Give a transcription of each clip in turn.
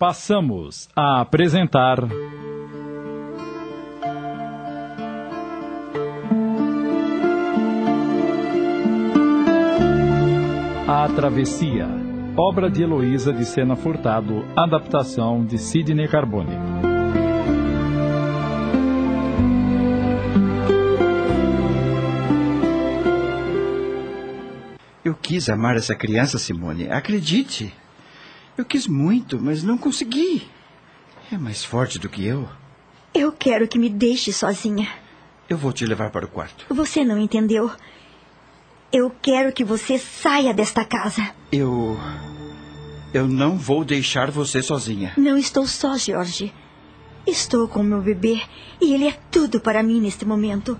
Passamos a apresentar. A Travessia, obra de Heloísa de Sena Furtado, adaptação de Sidney Carbone. Eu quis amar essa criança, Simone. Acredite. Eu quis muito, mas não consegui. É mais forte do que eu. Eu quero que me deixe sozinha. Eu vou te levar para o quarto. Você não entendeu. Eu quero que você saia desta casa. Eu. Eu não vou deixar você sozinha. Não estou só, Jorge. Estou com meu bebê e ele é tudo para mim neste momento.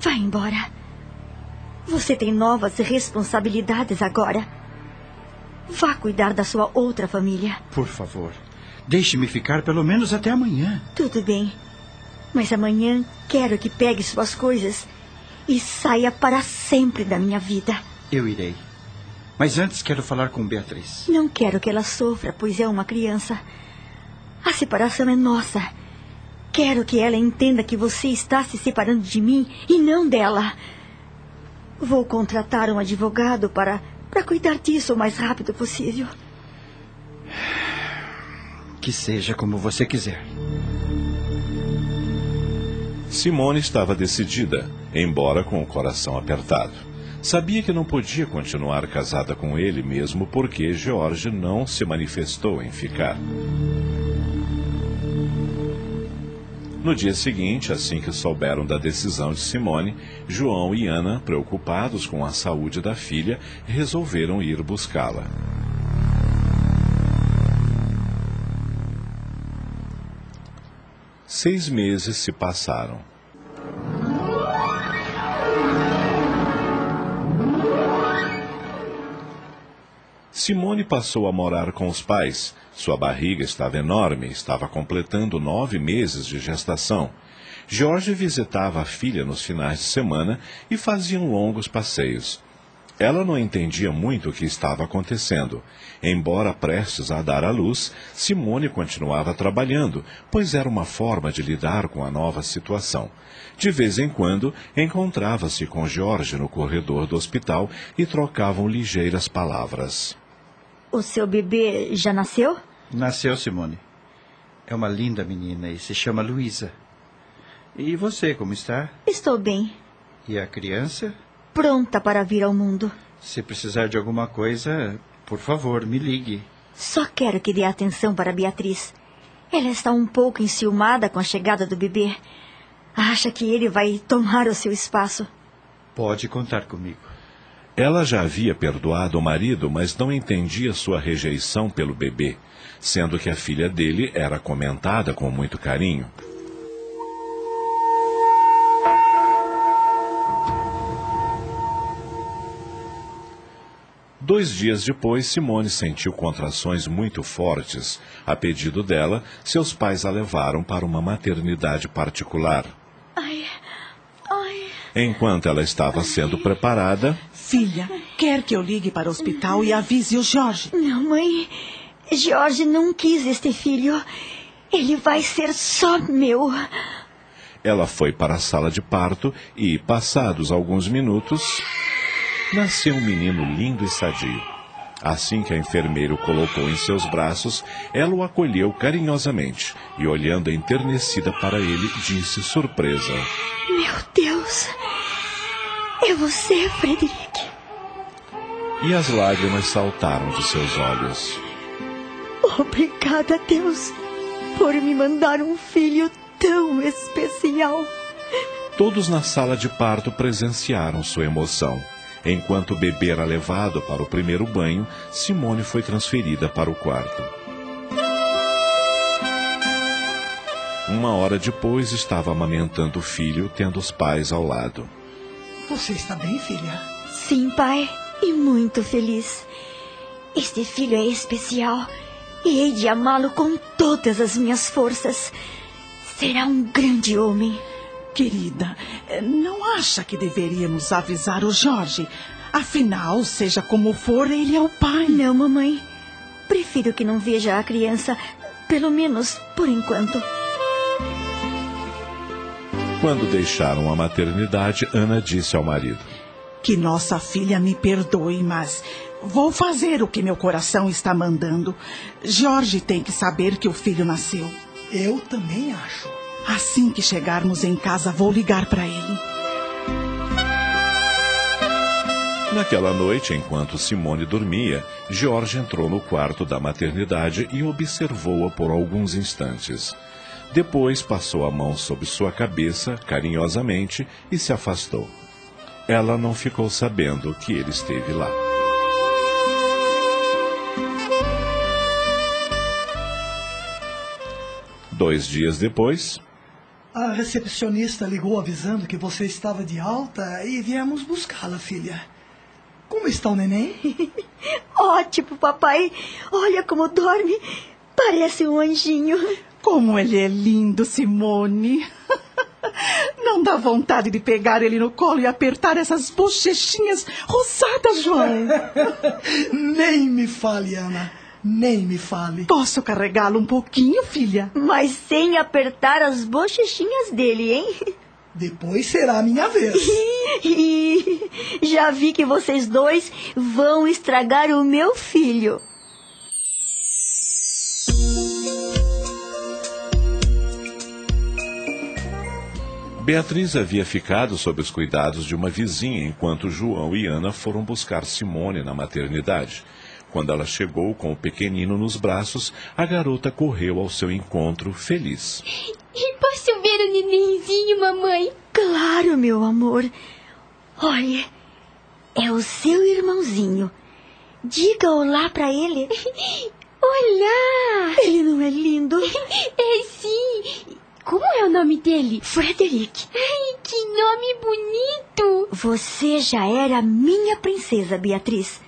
Vá embora. Você tem novas responsabilidades agora. Vá cuidar da sua outra família. Por favor, deixe-me ficar pelo menos até amanhã. Tudo bem. Mas amanhã quero que pegue suas coisas e saia para sempre da minha vida. Eu irei. Mas antes quero falar com Beatriz. Não quero que ela sofra, pois é uma criança. A separação é nossa. Quero que ela entenda que você está se separando de mim e não dela. Vou contratar um advogado para, para cuidar disso o mais rápido possível. Que seja como você quiser. Simone estava decidida, embora com o coração apertado. Sabia que não podia continuar casada com ele mesmo porque George não se manifestou em ficar. No dia seguinte, assim que souberam da decisão de Simone, João e Ana, preocupados com a saúde da filha, resolveram ir buscá-la. Seis meses se passaram. Simone passou a morar com os pais. Sua barriga estava enorme, estava completando nove meses de gestação. Jorge visitava a filha nos finais de semana e faziam longos passeios. Ela não entendia muito o que estava acontecendo. Embora prestes a dar à luz, Simone continuava trabalhando, pois era uma forma de lidar com a nova situação. De vez em quando, encontrava-se com Jorge no corredor do hospital e trocavam ligeiras palavras. O seu bebê já nasceu? Nasceu, Simone. É uma linda menina e se chama Luísa. E você, como está? Estou bem. E a criança? Pronta para vir ao mundo. Se precisar de alguma coisa, por favor, me ligue. Só quero que dê atenção para Beatriz. Ela está um pouco enciumada com a chegada do bebê. Acha que ele vai tomar o seu espaço. Pode contar comigo. Ela já havia perdoado o marido, mas não entendia sua rejeição pelo bebê, sendo que a filha dele era comentada com muito carinho. Dois dias depois, Simone sentiu contrações muito fortes. A pedido dela, seus pais a levaram para uma maternidade particular. Enquanto ela estava sendo preparada, Filha, quer que eu ligue para o hospital e avise o Jorge? Não, mãe. Jorge não quis este filho. Ele vai ser só meu. ela foi para a sala de parto e, passados alguns minutos, nasceu um menino lindo e sadio. Assim que a enfermeira o colocou em seus braços, ela o acolheu carinhosamente e, olhando enternecida para ele, disse surpresa: Meu Deus. É você, Frederic. E as lágrimas saltaram de seus olhos. Obrigada, Deus, por me mandar um filho tão especial. Todos na sala de parto presenciaram sua emoção. Enquanto o bebê era levado para o primeiro banho, Simone foi transferida para o quarto. Uma hora depois, estava amamentando o filho, tendo os pais ao lado. Você está bem, filha? Sim, pai, e muito feliz. Este filho é especial e hei de amá-lo com todas as minhas forças. Será um grande homem. Querida, eh, não acha que deveríamos avisar o Jorge? Afinal, seja como for, ele é o pai. Não, mamãe. Prefiro que não veja a criança, pelo menos por enquanto. Quando deixaram a maternidade, Ana disse ao marido: Que nossa filha me perdoe, mas vou fazer o que meu coração está mandando. Jorge tem que saber que o filho nasceu. Eu também acho. Assim que chegarmos em casa, vou ligar para ele. Naquela noite, enquanto Simone dormia, Jorge entrou no quarto da maternidade e observou-a por alguns instantes. Depois passou a mão sobre sua cabeça carinhosamente e se afastou. Ela não ficou sabendo que ele esteve lá. Dois dias depois, A recepcionista ligou avisando que você estava de alta e viemos buscá-la, filha. Como está o neném? Ótimo, papai. Olha como dorme. Parece um anjinho. Como ele é lindo, Simone. Não dá vontade de pegar ele no colo e apertar essas bochechinhas rosadas, João. Nem me fale, Ana. Nem me fale. Posso carregá-lo um pouquinho, filha? Mas sem apertar as bochechinhas dele, hein? Depois será a minha vez. E já vi que vocês dois vão estragar o meu filho. Beatriz havia ficado sob os cuidados de uma vizinha enquanto João e Ana foram buscar Simone na maternidade. Quando ela chegou com o pequenino nos braços, a garota correu ao seu encontro feliz. E posso ver o nenenzinho, mamãe? Claro, meu amor. Olha, é o seu irmãozinho. Diga olá pra ele. Olá! Ele não é lindo? É sim! Como é o nome dele? Frederic, Ai, que nome bonito! você já era minha princesa, Beatriz.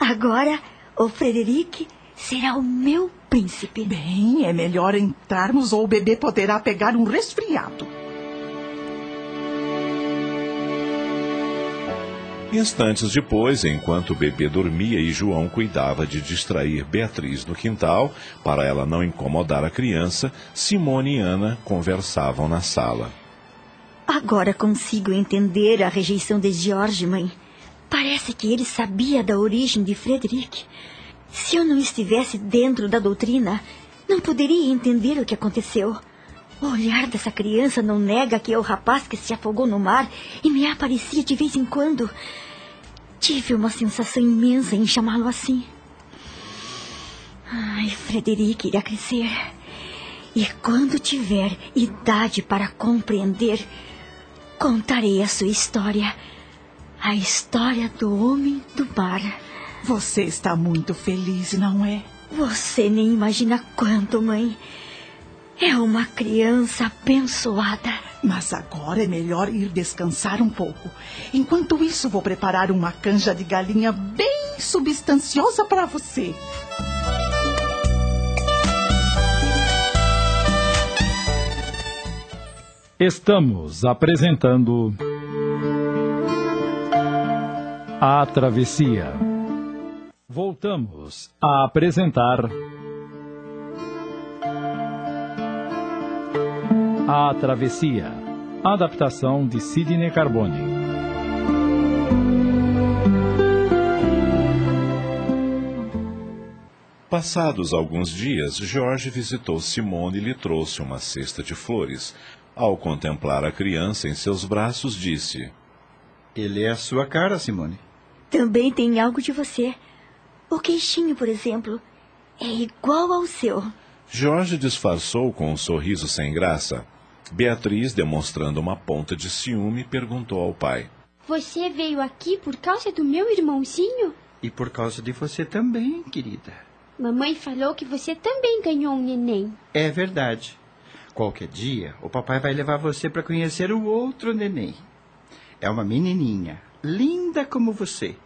Agora, o Frederic será o meu príncipe. Bem, é melhor entrarmos ou o bebê poderá pegar um resfriado. Instantes depois, enquanto o bebê dormia e João cuidava de distrair Beatriz no quintal, para ela não incomodar a criança, Simone e Ana conversavam na sala. Agora consigo entender a rejeição de George, mãe. Parece que ele sabia da origem de Frederic. Se eu não estivesse dentro da doutrina, não poderia entender o que aconteceu. O olhar dessa criança não nega que é o rapaz que se afogou no mar e me aparecia de vez em quando. Tive uma sensação imensa em chamá-lo assim. Ai, Frederic irá crescer. E quando tiver idade para compreender, contarei a sua história. A história do homem do mar. Você está muito feliz, não é? Você nem imagina quanto, mãe. É uma criança abençoada. Mas agora é melhor ir descansar um pouco. Enquanto isso, vou preparar uma canja de galinha bem substanciosa para você. Estamos apresentando. A Travessia. Voltamos a apresentar. A Travessia. Adaptação de Sidney Carbone. Passados alguns dias, Jorge visitou Simone e lhe trouxe uma cesta de flores. Ao contemplar a criança em seus braços, disse: Ele é a sua cara, Simone. Também tem algo de você. O queixinho, por exemplo, é igual ao seu. Jorge disfarçou com um sorriso sem graça. Beatriz, demonstrando uma ponta de ciúme, perguntou ao pai: Você veio aqui por causa do meu irmãozinho? E por causa de você também, querida. Mamãe falou que você também ganhou um neném. É verdade. Qualquer dia, o papai vai levar você para conhecer o outro neném. É uma menininha, linda como você.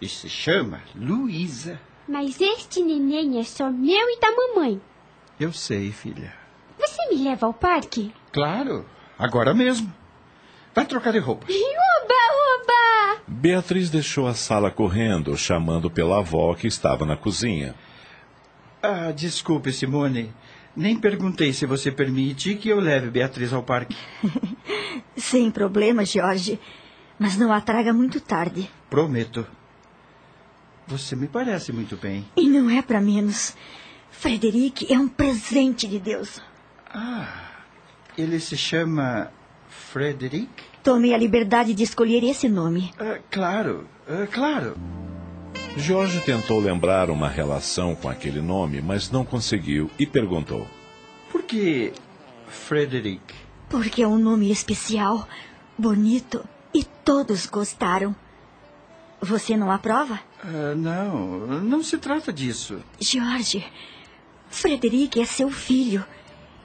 E se chama Luísa. Mas este neném é só meu e da mamãe. Eu sei, filha. Você me leva ao parque? Claro, agora mesmo. Vai trocar de roupa. Oba, oba! Beatriz deixou a sala correndo, chamando pela avó que estava na cozinha. Ah, desculpe, Simone. Nem perguntei se você permite que eu leve Beatriz ao parque. Sem problema, Jorge. Mas não a traga muito tarde. Prometo. Você me parece muito bem. E não é para menos. Frederic é um presente de Deus. Ah, ele se chama Frederic? Tomei a liberdade de escolher esse nome. Ah, claro, ah, claro. Jorge tentou lembrar uma relação com aquele nome, mas não conseguiu e perguntou: Por que Frederic? Porque é um nome especial, bonito e todos gostaram. Você não aprova? Ah, não, não se trata disso. Jorge, Frederic é seu filho.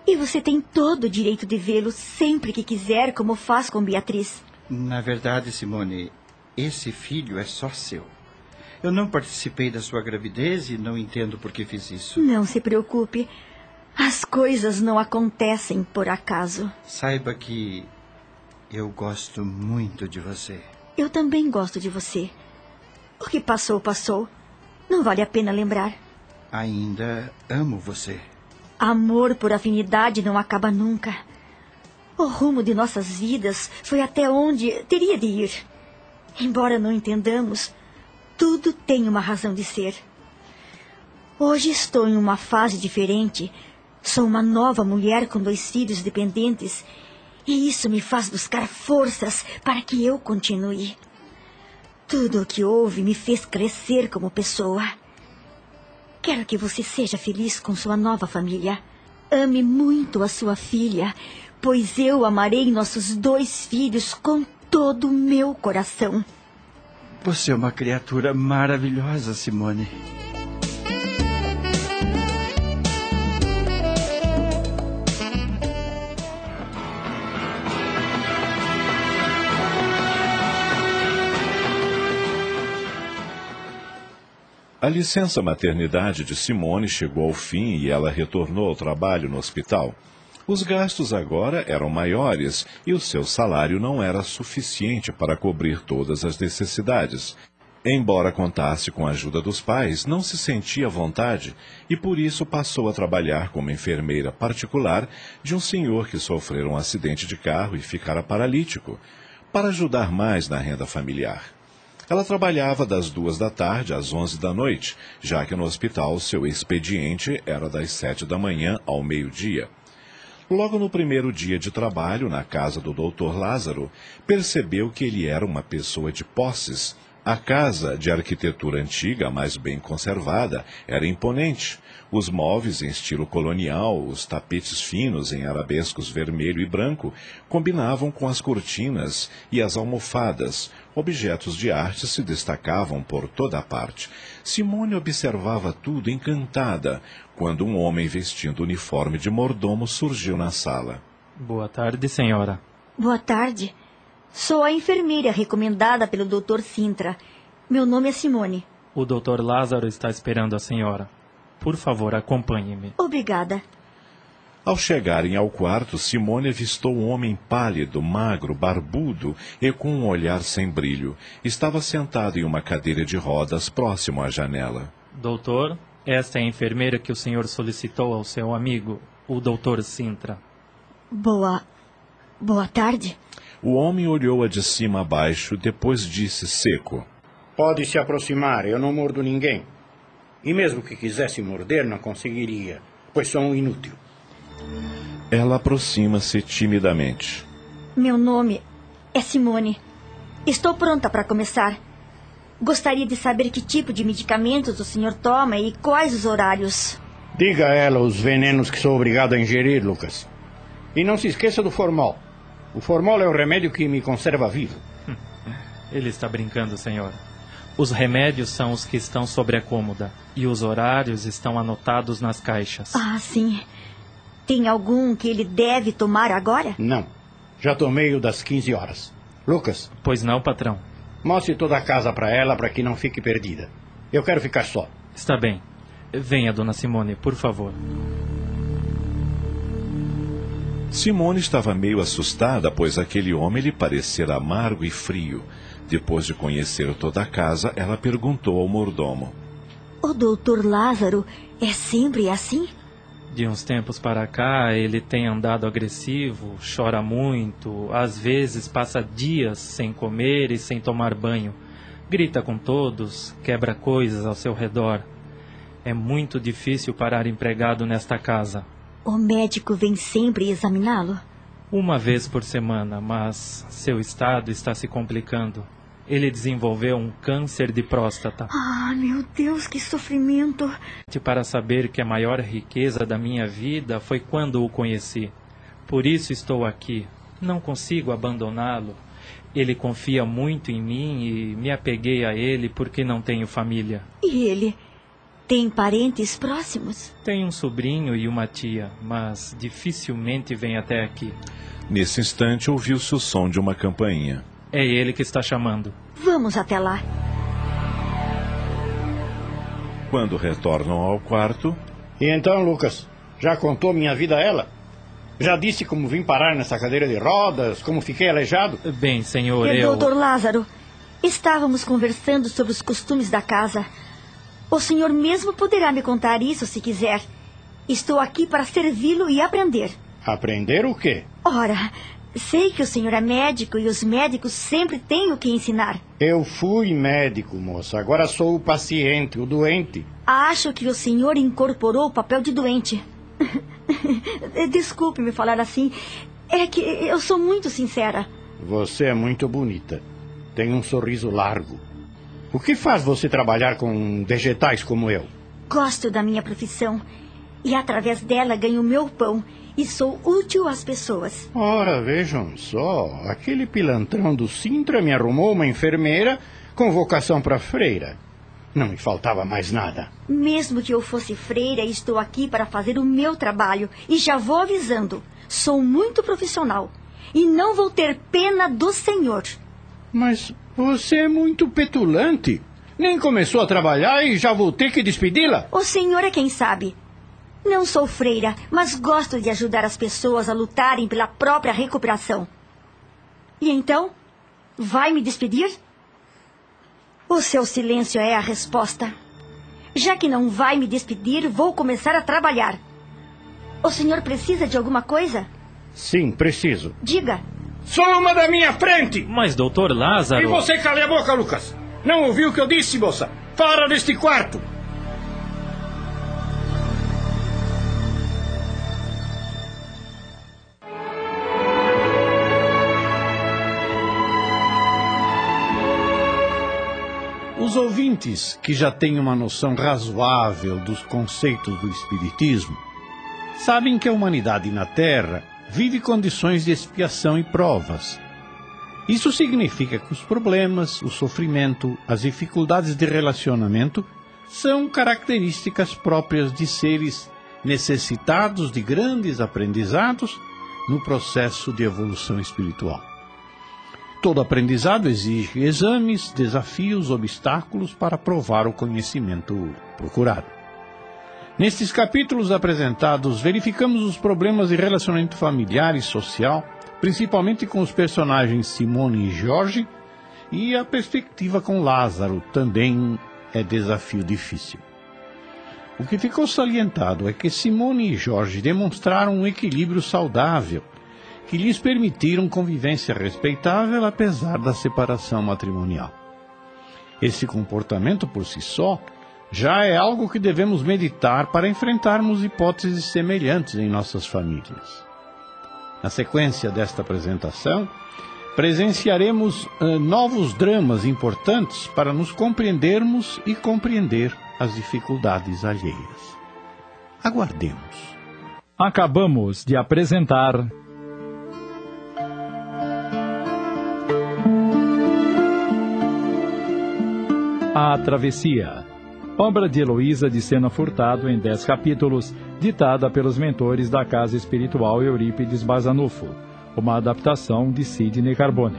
E você tem todo o direito de vê-lo sempre que quiser, como faz com Beatriz. Na verdade, Simone, esse filho é só seu. Eu não participei da sua gravidez e não entendo por que fiz isso. Não se preocupe. As coisas não acontecem por acaso. Saiba que eu gosto muito de você. Eu também gosto de você. O que passou, passou. Não vale a pena lembrar. Ainda amo você. Amor por afinidade não acaba nunca. O rumo de nossas vidas foi até onde teria de ir. Embora não entendamos, tudo tem uma razão de ser. Hoje estou em uma fase diferente. Sou uma nova mulher com dois filhos dependentes. E isso me faz buscar forças para que eu continue. Tudo o que houve me fez crescer como pessoa. Quero que você seja feliz com sua nova família. Ame muito a sua filha, pois eu amarei nossos dois filhos com todo o meu coração. Você é uma criatura maravilhosa, Simone. A licença maternidade de Simone chegou ao fim e ela retornou ao trabalho no hospital. Os gastos agora eram maiores e o seu salário não era suficiente para cobrir todas as necessidades. Embora contasse com a ajuda dos pais, não se sentia à vontade e por isso passou a trabalhar como enfermeira particular de um senhor que sofreu um acidente de carro e ficara paralítico, para ajudar mais na renda familiar. Ela trabalhava das duas da tarde às onze da noite, já que no hospital seu expediente era das sete da manhã ao meio-dia. Logo no primeiro dia de trabalho na casa do Dr. Lázaro, percebeu que ele era uma pessoa de posses. A casa, de arquitetura antiga, mas bem conservada, era imponente. Os móveis em estilo colonial, os tapetes finos em arabescos vermelho e branco, combinavam com as cortinas e as almofadas. Objetos de arte se destacavam por toda a parte. Simone observava tudo encantada, quando um homem vestindo uniforme de mordomo surgiu na sala. Boa tarde, senhora. Boa tarde. Sou a enfermeira recomendada pelo Dr. Sintra. Meu nome é Simone. O Dr. Lázaro está esperando a senhora. Por favor, acompanhe-me. Obrigada. Ao chegarem ao quarto, Simone avistou um homem pálido, magro, barbudo e com um olhar sem brilho. Estava sentado em uma cadeira de rodas próximo à janela. Doutor, esta é a enfermeira que o senhor solicitou ao seu amigo, o Dr. Sintra. Boa. Boa tarde. O homem olhou-a de cima a baixo, depois disse seco: Pode se aproximar, eu não mordo ninguém. E mesmo que quisesse morder, não conseguiria, pois sou um inútil. Ela aproxima-se timidamente. Meu nome é Simone. Estou pronta para começar. Gostaria de saber que tipo de medicamentos o senhor toma e quais os horários. Diga a ela os venenos que sou obrigado a ingerir, Lucas. E não se esqueça do formol. O formol é o remédio que me conserva vivo. Ele está brincando, senhor. Os remédios são os que estão sobre a cômoda e os horários estão anotados nas caixas. Ah, sim. Tem algum que ele deve tomar agora? Não. Já tomei o das 15 horas. Lucas, Pois não, patrão. mostre toda a casa para ela para que não fique perdida. Eu quero ficar só. Está bem. Venha, dona Simone, por favor. Simone estava meio assustada, pois aquele homem lhe parecera amargo e frio. Depois de conhecer toda a casa, ela perguntou ao mordomo: O doutor Lázaro é sempre assim? De uns tempos para cá, ele tem andado agressivo, chora muito, às vezes passa dias sem comer e sem tomar banho. Grita com todos, quebra coisas ao seu redor. É muito difícil parar empregado nesta casa. O médico vem sempre examiná-lo? Uma vez por semana, mas seu estado está se complicando. Ele desenvolveu um câncer de próstata. Ah, meu Deus, que sofrimento! Para saber que a maior riqueza da minha vida foi quando o conheci. Por isso estou aqui. Não consigo abandoná-lo. Ele confia muito em mim e me apeguei a ele porque não tenho família. E ele? Tem parentes próximos? Tem um sobrinho e uma tia, mas dificilmente vem até aqui. Nesse instante, ouviu-se o som de uma campainha. É ele que está chamando. Vamos até lá. Quando retornam ao quarto. E então, Lucas, já contou minha vida a ela? Já disse como vim parar nessa cadeira de rodas, como fiquei aleijado? Bem, senhor, e, eu. Doutor Lázaro, estávamos conversando sobre os costumes da casa. O senhor mesmo poderá me contar isso se quiser. Estou aqui para servi-lo e aprender. Aprender o quê? Ora, sei que o senhor é médico e os médicos sempre têm o que ensinar. Eu fui médico, moça. Agora sou o paciente, o doente. Acho que o senhor incorporou o papel de doente. Desculpe me falar assim. É que eu sou muito sincera. Você é muito bonita. Tem um sorriso largo. O que faz você trabalhar com vegetais como eu? Gosto da minha profissão. E através dela ganho meu pão. E sou útil às pessoas. Ora, vejam só. Aquele pilantrão do Sintra me arrumou uma enfermeira com vocação para freira. Não me faltava mais nada. Mesmo que eu fosse freira, estou aqui para fazer o meu trabalho. E já vou avisando: sou muito profissional. E não vou ter pena do senhor. Mas você é muito petulante. Nem começou a trabalhar e já vou ter que despedi-la? O senhor é quem sabe. Não sou freira, mas gosto de ajudar as pessoas a lutarem pela própria recuperação. E então? Vai me despedir? O seu silêncio é a resposta. Já que não vai me despedir, vou começar a trabalhar. O senhor precisa de alguma coisa? Sim, preciso. Diga. Soma da minha frente! Mas, doutor Lázaro. E você cale a boca, Lucas! Não ouviu o que eu disse, moça? Fora deste quarto! Os ouvintes que já têm uma noção razoável dos conceitos do Espiritismo sabem que a humanidade na Terra vive condições de expiação e provas. Isso significa que os problemas, o sofrimento, as dificuldades de relacionamento são características próprias de seres necessitados de grandes aprendizados no processo de evolução espiritual. Todo aprendizado exige exames, desafios, obstáculos para provar o conhecimento procurado. Nestes capítulos apresentados, verificamos os problemas de relacionamento familiar e social, principalmente com os personagens Simone e Jorge, e a perspectiva com Lázaro também é desafio difícil. O que ficou salientado é que Simone e Jorge demonstraram um equilíbrio saudável que lhes permitiram convivência respeitável apesar da separação matrimonial. Esse comportamento por si só já é algo que devemos meditar para enfrentarmos hipóteses semelhantes em nossas famílias. Na sequência desta apresentação, presenciaremos uh, novos dramas importantes para nos compreendermos e compreender as dificuldades alheias. Aguardemos. Acabamos de apresentar A Travessia, obra de Heloísa de Sena Furtado em dez capítulos, ditada pelos mentores da Casa Espiritual Eurípides Bazanufo, uma adaptação de Sidney Carbone.